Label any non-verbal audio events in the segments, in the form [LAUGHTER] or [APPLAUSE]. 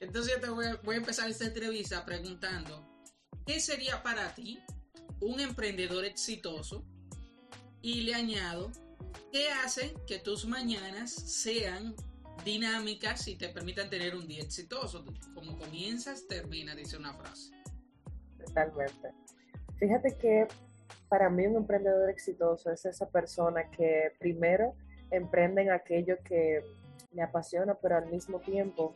Entonces yo te voy a, voy a empezar esta entrevista preguntando, ¿qué sería para ti un emprendedor exitoso? Y le añado, ¿qué hace que tus mañanas sean dinámicas y te permitan tener un día exitoso? Como comienzas, termina, dice una frase. Totalmente. Fíjate que para mí un emprendedor exitoso es esa persona que primero emprende en aquello que le apasiona, pero al mismo tiempo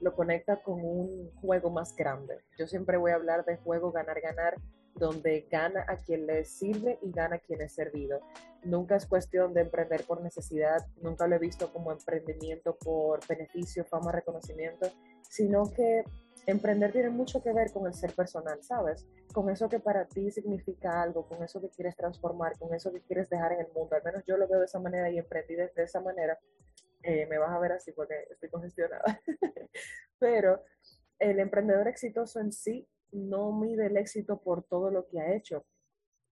lo conecta con un juego más grande. Yo siempre voy a hablar de juego ganar-ganar, donde gana a quien le sirve y gana a quien es servido. Nunca es cuestión de emprender por necesidad, nunca lo he visto como emprendimiento por beneficio, fama, reconocimiento, sino que emprender tiene mucho que ver con el ser personal, ¿sabes? Con eso que para ti significa algo, con eso que quieres transformar, con eso que quieres dejar en el mundo. Al menos yo lo veo de esa manera y emprendí de esa manera eh, me vas a ver así porque estoy congestionada. [LAUGHS] Pero el emprendedor exitoso en sí no mide el éxito por todo lo que ha hecho,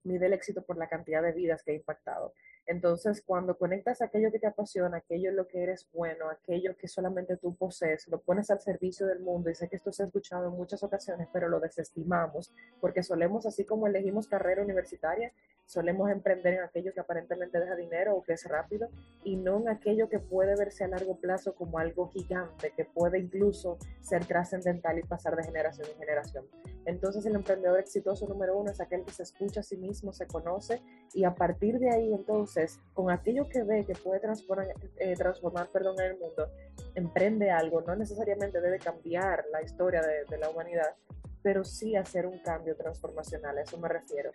mide el éxito por la cantidad de vidas que ha impactado. Entonces, cuando conectas aquello que te apasiona, aquello en lo que eres bueno, aquello que solamente tú posees, lo pones al servicio del mundo, y sé que esto se ha escuchado en muchas ocasiones, pero lo desestimamos, porque solemos, así como elegimos carrera universitaria, solemos emprender en aquello que aparentemente deja dinero o que es rápido, y no en aquello que puede verse a largo plazo como algo gigante, que puede incluso ser trascendental y pasar de generación en generación. Entonces, el emprendedor exitoso número uno es aquel que se escucha a sí mismo, se conoce, y a partir de ahí, entonces, con aquello que ve que puede transformar, eh, transformar perdón, en el mundo, emprende algo, no necesariamente debe cambiar la historia de, de la humanidad, pero sí hacer un cambio transformacional, a eso me refiero.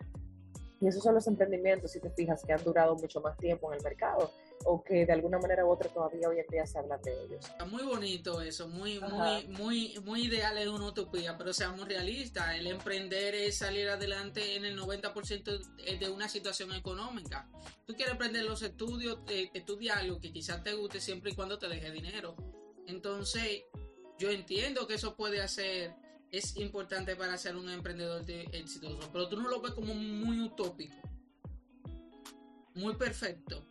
Y esos son los emprendimientos, si te fijas, que han durado mucho más tiempo en el mercado o que de alguna manera u otra todavía hoy en día se hablan de ellos. Muy bonito eso, muy, muy, muy, muy ideal es una utopía, pero seamos realistas, el emprender es salir adelante en el 90% de una situación económica. Tú quieres aprender los estudios, eh, estudia algo que quizás te guste siempre y cuando te deje dinero. Entonces, yo entiendo que eso puede hacer es importante para ser un emprendedor exitoso, pero tú no lo ves como muy utópico, muy perfecto.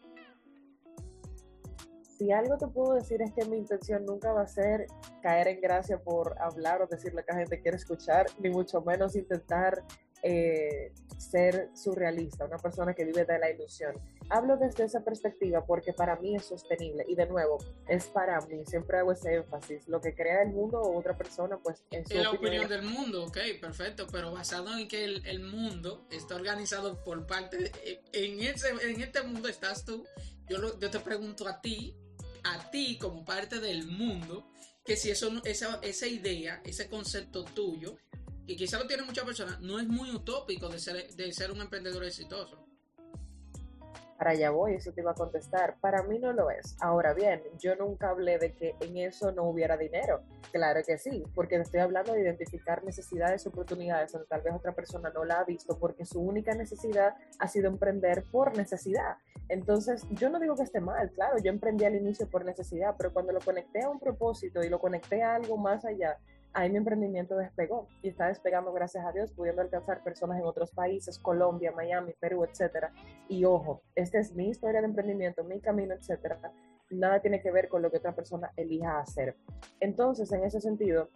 Si algo te puedo decir es que mi intención nunca va a ser caer en gracia por hablar o decir lo que la gente quiere escuchar, ni mucho menos intentar eh, ser surrealista, una persona que vive de la ilusión. Hablo desde esa perspectiva porque para mí es sostenible. Y de nuevo, es para mí, siempre hago ese énfasis, lo que crea el mundo o otra persona, pues en su la opinión, del mundo, ok, perfecto, pero basado en que el, mundo está organizado por parte, de, en, ese, en este mundo estás tú, yo, yo te pregunto a ti, a ti como parte del mundo, que si eso, esa, esa idea, ese concepto tuyo, y quizá lo tienen muchas personas, no es muy utópico de ser, de ser un emprendedor exitoso. Para allá voy, eso te iba a contestar. Para mí no lo es. Ahora bien, yo nunca hablé de que en eso no hubiera dinero. Claro que sí, porque estoy hablando de identificar necesidades, oportunidades donde tal vez otra persona no la ha visto porque su única necesidad ha sido emprender por necesidad. Entonces, yo no digo que esté mal, claro, yo emprendí al inicio por necesidad, pero cuando lo conecté a un propósito y lo conecté a algo más allá, ahí mi emprendimiento despegó y está despegando gracias a Dios, pudiendo alcanzar personas en otros países, Colombia, Miami, Perú, etcétera. Y ojo, esta es mi historia de emprendimiento, mi camino, etcétera. Nada tiene que ver con lo que otra persona elija hacer. Entonces, en ese sentido,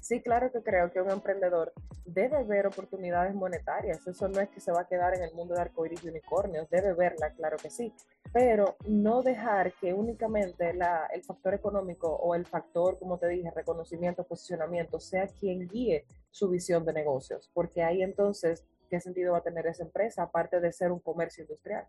Sí, claro que creo que un emprendedor debe ver oportunidades monetarias. Eso no es que se va a quedar en el mundo de arcoíris y unicornios, debe verla, claro que sí. Pero no dejar que únicamente la, el factor económico o el factor, como te dije, reconocimiento, posicionamiento, sea quien guíe su visión de negocios. Porque ahí entonces, ¿qué sentido va a tener esa empresa aparte de ser un comercio industrial?